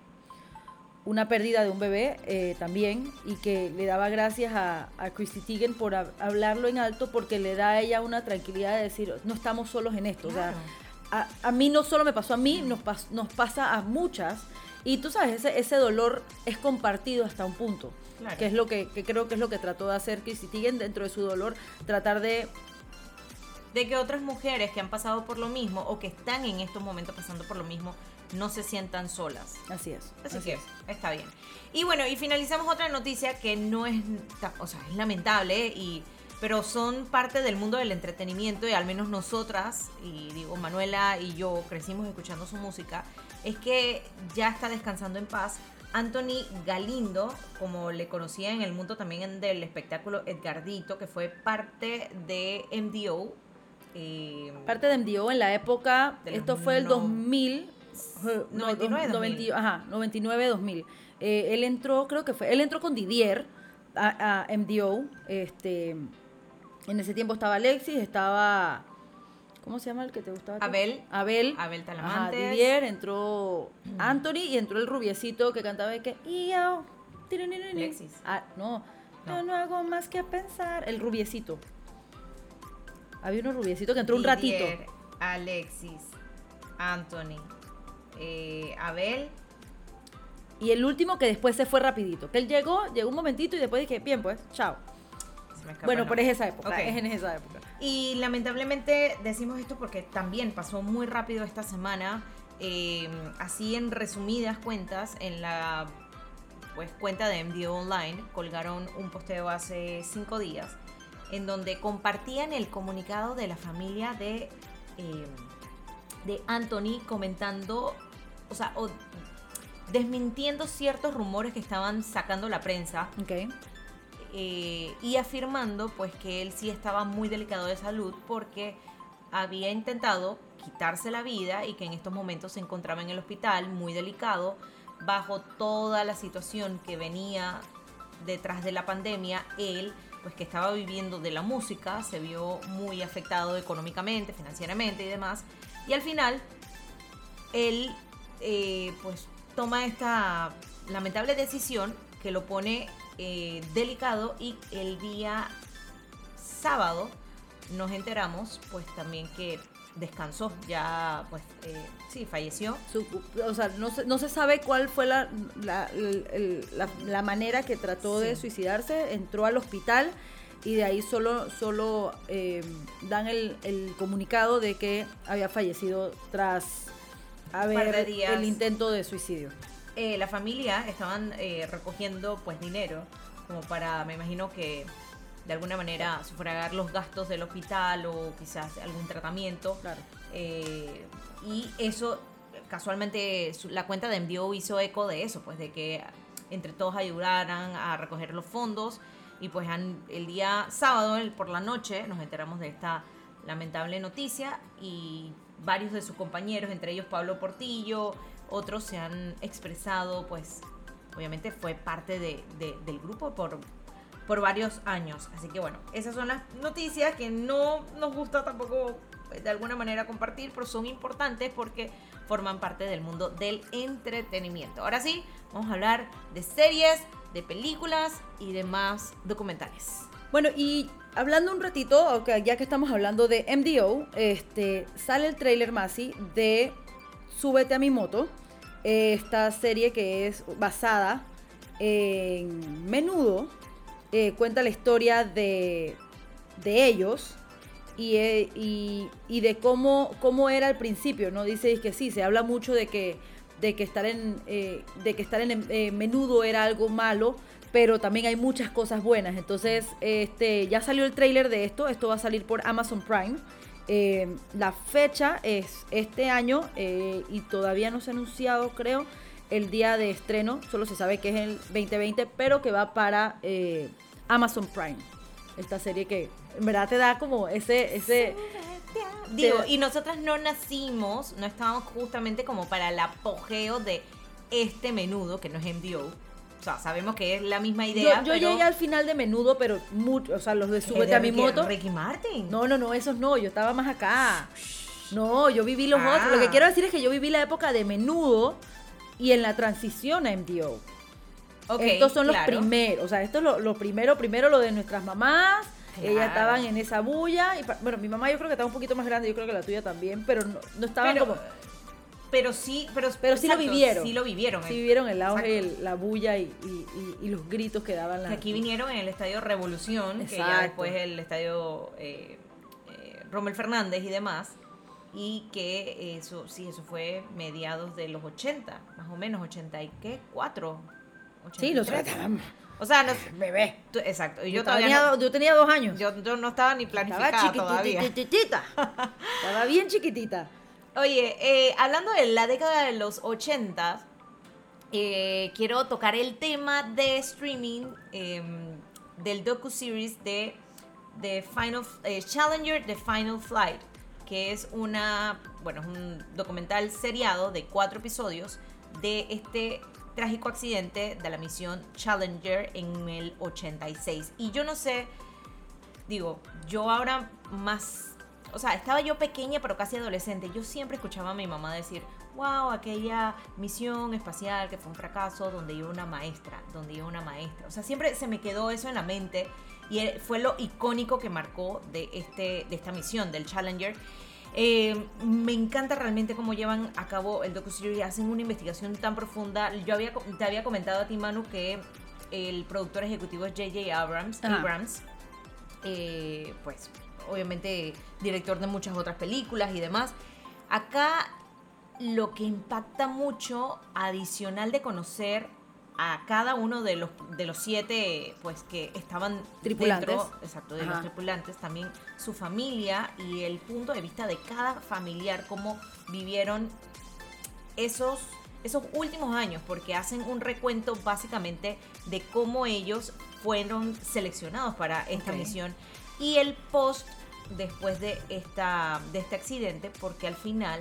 [SPEAKER 2] una pérdida de un bebé eh, también y que le daba gracias a, a Chrissy Teigen por hab- hablarlo en alto porque le da a ella una tranquilidad de decir, no estamos solos en esto. O sea. A, a mí no solo me pasó a mí, nos, pas- nos pasa a muchas. Y tú sabes, ese, ese dolor es compartido hasta un punto.
[SPEAKER 1] Claro.
[SPEAKER 2] Que es lo que, que creo que es lo que trató de hacer Chrissy Teigen dentro de su dolor, tratar de
[SPEAKER 1] de que otras mujeres que han pasado por lo mismo o que están en estos momentos pasando por lo mismo no se sientan solas.
[SPEAKER 2] Así es.
[SPEAKER 1] Así,
[SPEAKER 2] así
[SPEAKER 1] que
[SPEAKER 2] es.
[SPEAKER 1] está bien. Y bueno, y finalizamos otra noticia que no es, o sea, es lamentable y pero son parte del mundo del entretenimiento y al menos nosotras y digo Manuela y yo crecimos escuchando su música, es que ya está descansando en paz Anthony Galindo, como le conocía en el mundo también del espectáculo Edgardito, que fue parte de MDO. eh,
[SPEAKER 2] Parte de MDO en la época, esto fue el
[SPEAKER 1] no-
[SPEAKER 2] 2000, eh, no,
[SPEAKER 1] 99,
[SPEAKER 2] 90, ajá, 99, 2000. Eh, él entró, creo que fue, él entró con Didier a, a MDO. Este, en ese tiempo estaba Alexis, estaba, ¿cómo se llama el que te gustaba?
[SPEAKER 1] Abel.
[SPEAKER 2] Abel.
[SPEAKER 1] Abel
[SPEAKER 2] Ajá,
[SPEAKER 1] Talamantes.
[SPEAKER 2] Didier, entró Anthony y entró el rubiecito que cantaba de que, tiriniririn".
[SPEAKER 1] Alexis.
[SPEAKER 2] Ah, no,
[SPEAKER 1] No.
[SPEAKER 2] yo no hago más que pensar. El rubiecito. Había uno rubiecito que entró un ratito.
[SPEAKER 1] Alexis, Anthony, eh, Abel.
[SPEAKER 2] Y el último que después se fue rapidito. Que él llegó, llegó un momentito y después dije, bien pues, chao.
[SPEAKER 1] Me escapa
[SPEAKER 2] Bueno,
[SPEAKER 1] el
[SPEAKER 2] pero es esa época,
[SPEAKER 1] Ok.
[SPEAKER 2] es en esa época.
[SPEAKER 1] Y lamentablemente decimos esto porque también pasó muy rápido esta semana. eh, así en resumidas cuentas, en la pues, cuenta de MDO Online colgaron un posteo hace cinco días en donde compartían el comunicado de la familia de, eh, de Anthony comentando, o sea, o desmintiendo ciertos rumores que estaban sacando la prensa
[SPEAKER 2] Ok.
[SPEAKER 1] Eh, y afirmando pues que él sí estaba muy delicado de salud porque había intentado quitarse la vida y que en estos momentos se encontraba en el hospital muy delicado bajo toda la situación que venía detrás de la pandemia él pues que estaba viviendo de la música se vio muy afectado económicamente financieramente y demás y al final él eh, pues toma esta lamentable decisión que lo pone eh, delicado y el día sábado nos enteramos pues también que descansó, ya pues eh, sí, falleció.
[SPEAKER 2] Su- o sea, no se, no se sabe cuál fue la, la, la- la manera que trató de suicidarse. Entró al hospital y de ahí solo, solo eh, dan el, el comunicado de que había fallecido tras haber el intento de suicidio.
[SPEAKER 1] Eh, la familia estaban eh, recogiendo pues dinero como para, me imagino que de alguna manera sufragar los gastos del hospital o quizás algún tratamiento.
[SPEAKER 2] Claro.
[SPEAKER 1] Eh, y eso, casualmente, su- la cuenta de MDO hizo eco de eso, pues de que entre todos ayudaran a recoger los fondos. Y pues el día sábado, por la noche, nos enteramos de esta lamentable noticia y varios de sus compañeros, entre ellos Pablo Portillo, otros se han expresado, pues obviamente fue parte de- de- del grupo por, por varios años. Así que bueno, esas son las noticias que no nos gusta tampoco eh, de alguna manera compartir, pero son importantes porque forman parte del mundo del entretenimiento. Ahora sí, vamos a hablar de series, de películas y demás documentales.
[SPEAKER 2] Bueno, y hablando un ratito, ya que estamos hablando de MDO, este, sale el trailer Masi de Súbete a mi moto, esta serie que es basada en Menudo, eh, cuenta la historia de, de ellos y, eh, y- y de cómo, cómo era al principio, ¿no? Dice que sí, se habla mucho de que, de que estar en, eh, de que estar en Menudo era algo malo, pero también hay muchas cosas buenas. Entonces, este, ya salió el tráiler de esto, esto va a salir por Amazon Prime. Eh, la fecha es este año eh, y todavía no se ha anunciado, creo, el día de estreno. Solo se sabe que es el 2020, pero que va para eh, Amazon Prime. Esta serie que en verdad te da como ese, ese,
[SPEAKER 1] Digo, y nosotras no nacimos, no estábamos justamente como para el apogeo de este menudo, que no es MDO. O sea, sabemos que es la misma idea.
[SPEAKER 2] yo
[SPEAKER 1] pero-
[SPEAKER 2] llegué al final de menudo, pero mucho, o sea, los de Súbete a mi moto.
[SPEAKER 1] Ricky Martin.
[SPEAKER 2] No, no, no, esos no, yo estaba más acá. No, yo viví los
[SPEAKER 1] Ah.
[SPEAKER 2] otros. Lo que quiero decir es que yo viví la época de menudo y en la transición a MDO. Estos son los primeros, o sea, esto es lo, lo primero, primero lo de nuestras mamás.
[SPEAKER 1] Claro.
[SPEAKER 2] Ellas estaban en esa bulla. Y, bueno, mi mamá yo creo que estaba un poquito más grande, yo creo que la tuya también, pero no, no estaban
[SPEAKER 1] Pero,
[SPEAKER 2] como...
[SPEAKER 1] pero sí, pero,
[SPEAKER 2] Pero sí lo
[SPEAKER 1] exacto,
[SPEAKER 2] vivieron.
[SPEAKER 1] Sí lo vivieron.
[SPEAKER 2] Sí
[SPEAKER 1] eh.
[SPEAKER 2] vivieron el auge,
[SPEAKER 1] Exacto.
[SPEAKER 2] el- la bulla y, y- y- los gritos que daban
[SPEAKER 1] Que
[SPEAKER 2] las...
[SPEAKER 1] aquí vinieron en el estadio Revolución, que ya
[SPEAKER 2] Exacto.
[SPEAKER 1] después el estadio eh, eh, Rommel Fernández y demás. Y que eso, sí, eso fue mediados de los 80, más o menos, 80 y qué, 4.
[SPEAKER 2] Sí, nosotros estábamos...
[SPEAKER 1] O sea, no,
[SPEAKER 2] Bebé.
[SPEAKER 1] tú- exacto. Y yo,
[SPEAKER 2] Yo,
[SPEAKER 1] todavía
[SPEAKER 2] tenía,
[SPEAKER 1] no,
[SPEAKER 2] yo tenía dos años.
[SPEAKER 1] yo, yo no estaba ni
[SPEAKER 2] Estaba
[SPEAKER 1] planificada todavía.
[SPEAKER 2] chiquititita. Estaba bien chiquitita.
[SPEAKER 1] Oye, eh, hablando de la década de los 80, eh, quiero tocar el tema de streaming eh, del docu-series de, de Final, eh, Challenger The Final Flight, que es una, bueno, es un documental seriado de cuatro episodios de este trágico accidente de la misión Challenger en el 86. Y yo no sé, digo, yo ahora más, o sea, estaba yo pequeña pero casi adolescente, yo siempre escuchaba a mi mamá decir, wow, aquella misión espacial que fue un fracaso, donde iba una maestra, donde iba una maestra. O sea, siempre se me quedó eso en la mente y eh, fue lo icónico que marcó de, este, de esta misión, del Challenger. Eh, me encanta realmente cómo llevan a cabo el docuseries, hacen una investigación tan profunda. Yo había, te había comentado a ti, Manu, que el productor ejecutivo es J.J. Abrams. Abrams eh, pues obviamente director de muchas otras películas y demás. Acá lo que impacta mucho, adicional de conocer a cada uno de los, de los siete pues que estaban
[SPEAKER 2] Tripulantes.
[SPEAKER 1] dentro, exacto, de los tripulantes, también su familia y el punto de vista de cada familiar, cómo vivieron esos, esos últimos años, porque hacen un recuento básicamente de cómo ellos fueron seleccionados para esta misión y el post después de, esta, de este accidente, porque al final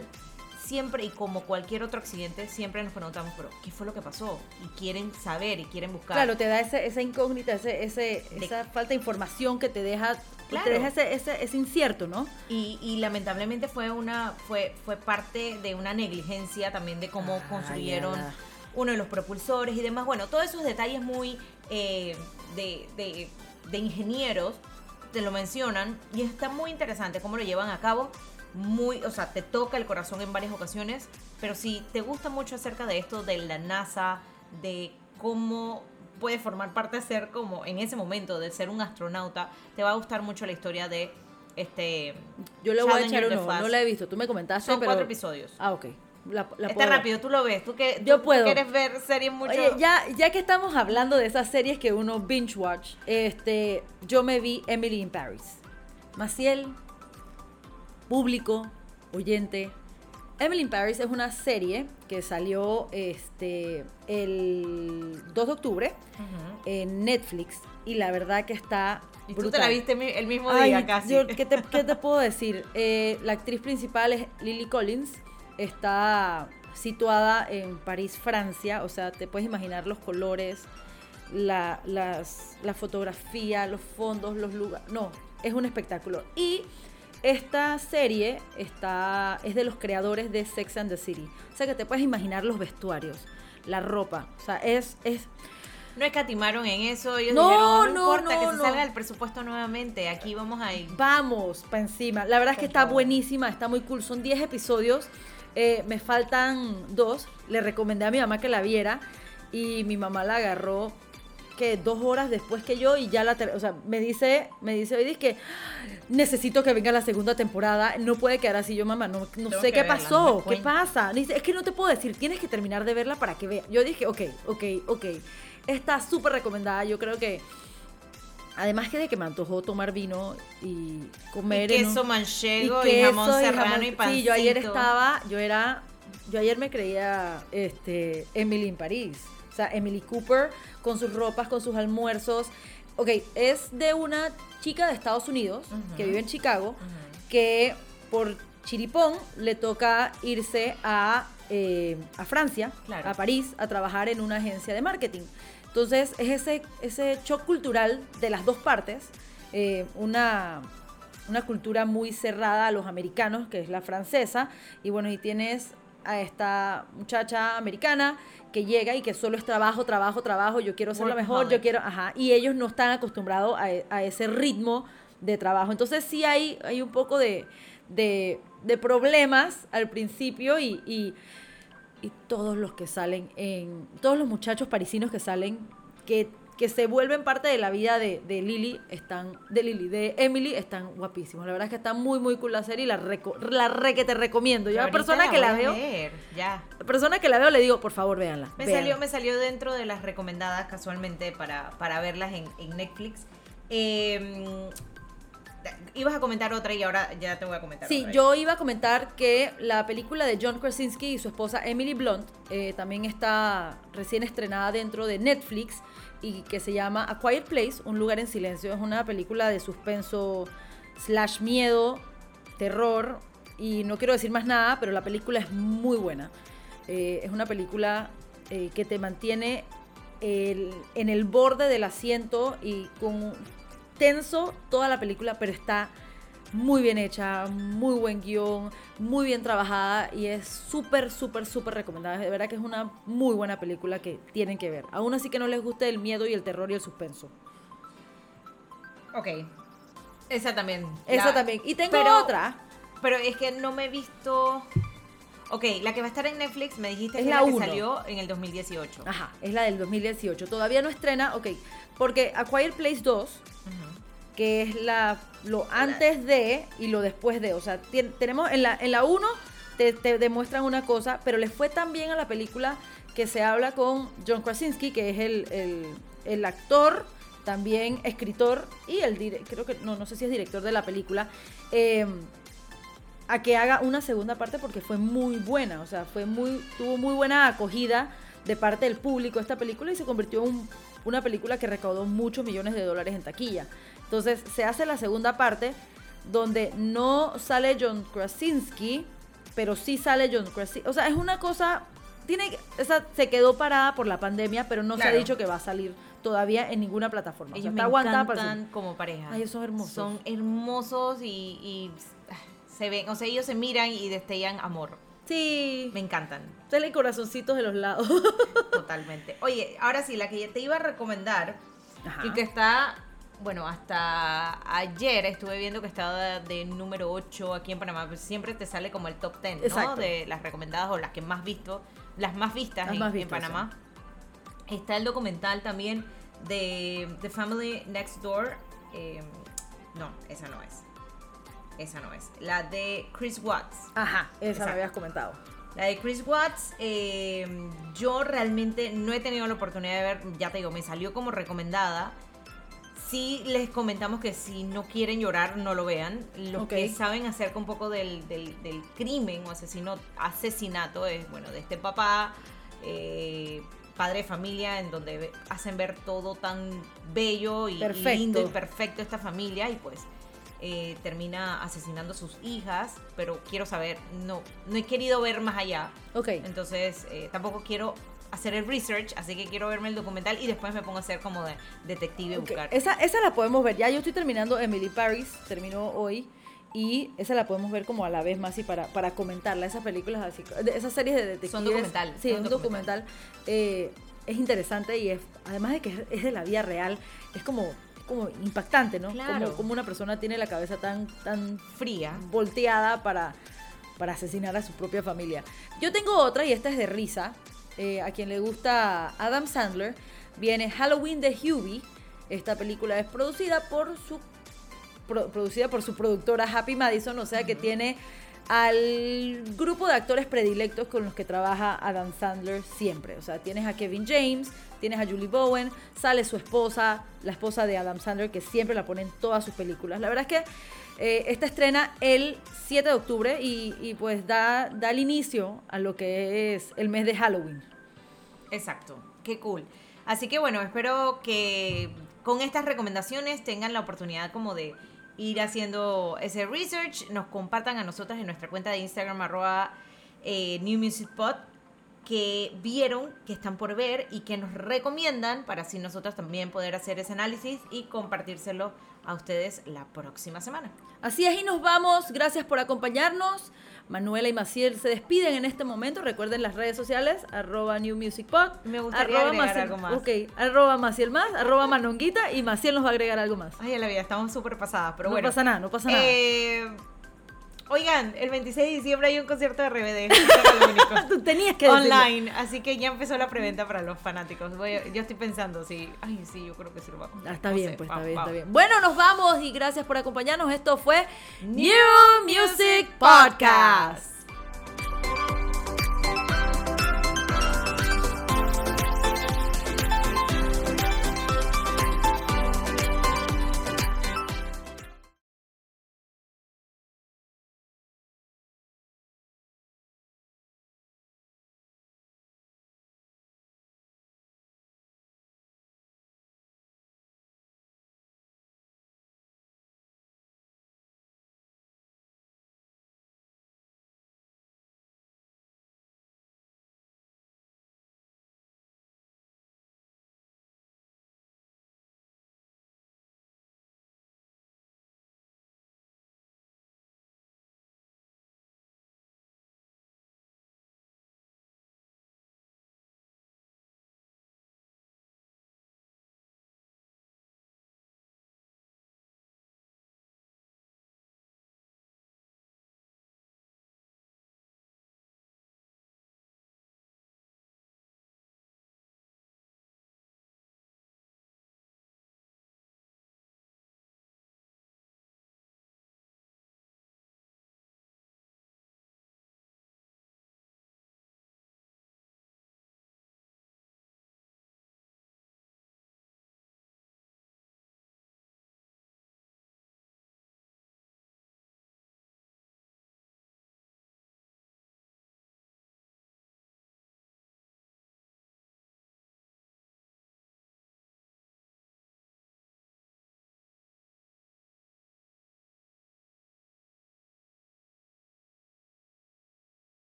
[SPEAKER 1] siempre, y como cualquier otro accidente, siempre nos preguntamos, pero ¿qué fue lo que pasó? Y quieren saber y quieren buscar.
[SPEAKER 2] Claro, te da ese- esa incógnita, ese, ese,
[SPEAKER 1] De-
[SPEAKER 2] esa falta de información que te deja,
[SPEAKER 1] Claro.
[SPEAKER 2] te deja ese, ese, ese incierto, ¿no?
[SPEAKER 1] Y, y lamentablemente fue una fue fue parte de una negligencia también de cómo
[SPEAKER 2] Ah,
[SPEAKER 1] construyeron
[SPEAKER 2] ya.
[SPEAKER 1] uno de los propulsores y demás. Bueno, todos esos detalles muy eh, de, de- de ingenieros te lo mencionan y está muy interesante cómo lo llevan a cabo. Muy, o sea, te toca el corazón en varias ocasiones, pero si te gusta mucho acerca de esto de la NASA, de cómo puede formar parte de ser como en ese momento de ser un astronauta, te va a gustar mucho la historia de este
[SPEAKER 2] Yo le voy a echar
[SPEAKER 1] de
[SPEAKER 2] un ojo,
[SPEAKER 1] Fast.
[SPEAKER 2] no la he visto, tú me comentaste,
[SPEAKER 1] Son
[SPEAKER 2] pero...
[SPEAKER 1] cuatro episodios.
[SPEAKER 2] Ah, ok. La, la
[SPEAKER 1] Está rápido, tú lo ves. Tú que
[SPEAKER 2] Yo
[SPEAKER 1] tú
[SPEAKER 2] puedo.
[SPEAKER 1] quieres ver series mucho.
[SPEAKER 2] Oye, ya, ya que estamos hablando de esas series que uno binge watch, este, yo me vi Emily in Paris. Maciel, público, oyente. Emily in Paris es una serie que salió este, el 2 de octubre en Netflix y la verdad que está
[SPEAKER 1] Y tú te la viste el mismo
[SPEAKER 2] Ay,
[SPEAKER 1] día casi.
[SPEAKER 2] yo- ¿qué, te, qué te puedo decir? Eh, la actriz principal es Lily Collins. Está situada en París, Francia. O sea, te puedes imaginar los colores, la, las, la fotografía, los fondos, los lugares. No, es un espectáculo. Y esta serie está, es de los creadores de Sex and the City. O sea, que te puedes imaginar los vestuarios, la ropa. O sea, es... es
[SPEAKER 1] No escatimaron en eso. Ellos
[SPEAKER 2] No,
[SPEAKER 1] dijeron, no,
[SPEAKER 2] no,
[SPEAKER 1] importa que
[SPEAKER 2] no,
[SPEAKER 1] se
[SPEAKER 2] no.
[SPEAKER 1] salga el presupuesto nuevamente. Aquí vamos a ir.
[SPEAKER 2] Vamos, para encima. La verdad es que está buenísima, está muy cool. Son 10 episodios. Eh, me faltan dos. Le recomendé a mi mamá que la viera. Y mi mamá la agarró que dos horas después que yo y ya la o sea me dice me dice oye que necesito que venga la segunda temporada no puede quedar así yo mamá no, no sé qué
[SPEAKER 1] verla,
[SPEAKER 2] pasó qué pasa Dice, es que no te puedo decir tienes que terminar de verla para que vea yo dije ok ok ok está súper recomendada yo creo que además que de que me antojó tomar vino y comer
[SPEAKER 1] Y
[SPEAKER 2] en un-
[SPEAKER 1] queso manchego y,
[SPEAKER 2] queso
[SPEAKER 1] jamón serrano
[SPEAKER 2] jamón-
[SPEAKER 1] y pancito.
[SPEAKER 2] Sí, yo ayer estaba, yo era, yo ayer me creía este, Emily en París. O sea, Emily Cooper con sus ropas, con sus almuerzos. Ok, es de una chica de Estados Unidos que vive en Chicago, que por chiripón le toca irse a, eh, a Francia,
[SPEAKER 1] Claro.
[SPEAKER 2] a París, a trabajar en una agencia de marketing. Entonces es ese, ese shock cultural de las dos partes, eh, una, una cultura muy cerrada a los americanos, que es la francesa, y bueno, y tienes a esta muchacha americana que llega y que solo es trabajo, trabajo, trabajo, yo quiero ser la mejor, yo quiero, ajá, y ellos no están acostumbrados a, a ese ritmo de trabajo. Entonces sí hay, hay un poco de, de, de problemas al principio y, y, y todos los que salen en, todos los muchachos parisinos que salen, que, que se vuelven parte de la vida de, de Lily, están, de Lily, de Emily, están guapísimos. La verdad es que está muy, muy cool la serie y la, reco- la re que te recomiendo. Yo a persona que la
[SPEAKER 1] voy a
[SPEAKER 2] veo,
[SPEAKER 1] ver, Ya.
[SPEAKER 2] persona que la veo le digo, por favor, véanla.
[SPEAKER 1] Me
[SPEAKER 2] véanla.
[SPEAKER 1] salió, me salió dentro de las recomendadas casualmente para, para verlas en, en Netflix. Eh, ibas a comentar otra y ahora ya te voy a comentar
[SPEAKER 2] Sí,
[SPEAKER 1] otra.
[SPEAKER 2] yo iba a comentar que la película de John Krasinski y su esposa Emily Blunt eh, también está recién estrenada dentro de Netflix y que se llama A Quiet Place, Un lugar en silencio. Es una película de suspenso slash miedo, terror y no quiero decir más nada, pero la película es muy buena. Eh, es una película eh, que te mantiene el- en el borde del asiento y con tenso toda la película, pero está muy bien hecha, muy buen guion, muy bien trabajada y es súper, súper, súper recomendada. De verdad que es una muy buena película que tienen que ver. Aún así que no les guste el miedo y el terror y el suspenso.
[SPEAKER 1] Ok. Esa también.
[SPEAKER 2] Esa
[SPEAKER 1] La-
[SPEAKER 2] también. Y tengo
[SPEAKER 1] pero-
[SPEAKER 2] otra.
[SPEAKER 1] Pero es que no me he visto. Ok, la que va a estar en Netflix me dijiste
[SPEAKER 2] Es
[SPEAKER 1] que
[SPEAKER 2] la
[SPEAKER 1] la que salió en el 2018.
[SPEAKER 2] Ajá, es la del 2018. Todavía no estrena, ok, porque A Quiet Place 2
[SPEAKER 1] Ujú.
[SPEAKER 2] que es la lo antes de y lo después de. O sea, tenemos en la en la 1 te, te demuestran una cosa, pero les fue tan bien a la película que se habla con John Krasinski, que es el, el- el actor, también escritor y el creo que no, no sé si es director de la película. eh, a que haga una segunda parte porque fue muy buena, o sea, fue muy, tuvo muy buena acogida de parte del público esta película y se convirtió en un- una película que recaudó muchos millones de dólares en taquilla. Entonces se hace la segunda parte donde no sale John Krasinski, pero sí sale John Krasinski. O sea, es una cosa, tiene, que- esa se quedó parada por la pandemia, pero no se ha dicho que va a salir todavía en ninguna plataforma. O sea,
[SPEAKER 1] Ellos me
[SPEAKER 2] está para
[SPEAKER 1] como pareja.
[SPEAKER 2] Ay, son hermosos.
[SPEAKER 1] Son hermosos y, y, se ven, o sea, ellos se miran y destellan amor.
[SPEAKER 2] Sí,
[SPEAKER 1] Me encantan,
[SPEAKER 2] salen corazoncitos de los lados.
[SPEAKER 1] totalmente. Oye, ahora sí, la que te iba a recomendar
[SPEAKER 2] Ajá.
[SPEAKER 1] y que está, bueno, hasta ayer estuve viendo que estaba de número 8 aquí en Panamá. Pues siempre te sale como el top 10, ¿no?
[SPEAKER 2] Exacto.
[SPEAKER 1] De las recomendadas o las que más visto, las más vistas
[SPEAKER 2] Las
[SPEAKER 1] en,
[SPEAKER 2] más
[SPEAKER 1] en
[SPEAKER 2] vistas,
[SPEAKER 1] Panamá. Está el documental también de The Family Next Door. eh, no, esa no es. Esa no es. La de Chris Watts.
[SPEAKER 2] Ajá, esa
[SPEAKER 1] Exacto.
[SPEAKER 2] me habías comentado.
[SPEAKER 1] La de Chris Watts, eh, yo realmente no he tenido la oportunidad de ver, ya te digo, me salió como recomendada. Sí les comentamos que si no quieren llorar, no lo vean. Los que saben acerca un poco del, del- del crimen o asesino, asesinato es, bueno, de este papá, eh, padre de familia, en donde hacen ver todo tan bello y, y lindo y perfecto esta familia y pues eh, termina asesinando a sus hijas, pero quiero saber, no, no he querido ver más allá.
[SPEAKER 2] Ok.
[SPEAKER 1] Entonces, eh, tampoco quiero hacer el research, así que quiero verme el documental y después me pongo a hacer como de detective
[SPEAKER 2] Ok,
[SPEAKER 1] buscar.
[SPEAKER 2] Esa, esa la podemos ver. Ya yo estoy terminando Emily Paris, terminó hoy. Y esa la podemos ver como a la vez más y para, para comentarla. Esas películas así, esas series de detectives.
[SPEAKER 1] Son documental,
[SPEAKER 2] Sí,
[SPEAKER 1] son
[SPEAKER 2] es un
[SPEAKER 1] documental.
[SPEAKER 2] documental. eh, es interesante y es, además de que es- de la vida real, es como, como impactante, ¿no?
[SPEAKER 1] Claro.
[SPEAKER 2] Como, como una persona tiene la cabeza tan, tan
[SPEAKER 1] Fría.
[SPEAKER 2] volteada para, para asesinar a su propia familia. Yo tengo otra y esta es de risa. Eh, a quien le gusta Adam Sandler, viene Halloween de Hubie. Esta película es producida por su pro- producida por su productora Happy Madison, o sea que tiene al grupo de actores predilectos con los que trabaja Adam Sandler siempre. O sea, tienes a Kevin James, tienes a Julie Bowen, sale su esposa, la esposa de Adam Sandler, que siempre la pone en todas sus películas. La verdad es que eh, esta estrena el 7 de octubre y, y pues da, da el inicio a lo que es el mes de Halloween.
[SPEAKER 1] Exacto, qué cool. Así que bueno, espero que con estas recomendaciones tengan la oportunidad como de ir haciendo ese research, nos compartan a nosotras en nuestra cuenta de Instagram arroba eh, New Music Pod que vieron, que están por ver y que nos recomiendan para así nosotras también poder hacer ese análisis y compartírselo a ustedes la próxima semana.
[SPEAKER 2] Así es, y nos vamos. Gracias por acompañarnos. Manuela y Maciel se despiden en este momento. Recuerden las redes sociales, arroba New Music Pod.
[SPEAKER 1] Me gustaría agregar algo más.
[SPEAKER 2] Ok, arroba Maciel más, arroba Manonguita y Maciel nos va a agregar algo más.
[SPEAKER 1] Ay, a la vida, estamos súper pasadas, pero
[SPEAKER 2] no
[SPEAKER 1] bueno.
[SPEAKER 2] pasa nada, no pasa nada.
[SPEAKER 1] Eh, oigan, el 26 de diciembre hay un concierto de RBD. único.
[SPEAKER 2] Tú tenías que decirlo.
[SPEAKER 1] Online, así que ya empezó la preventa para los fanáticos. Voy yo estoy pensando, sí. Ay, sí, yo creo que sí lo va a comprar.
[SPEAKER 2] Ah, está
[SPEAKER 1] No
[SPEAKER 2] bien,
[SPEAKER 1] sé,
[SPEAKER 2] pues
[SPEAKER 1] vamos,
[SPEAKER 2] está bien, está bien. Bueno, nos vamos y gracias por acompañarnos. Esto fue New Music Podcast.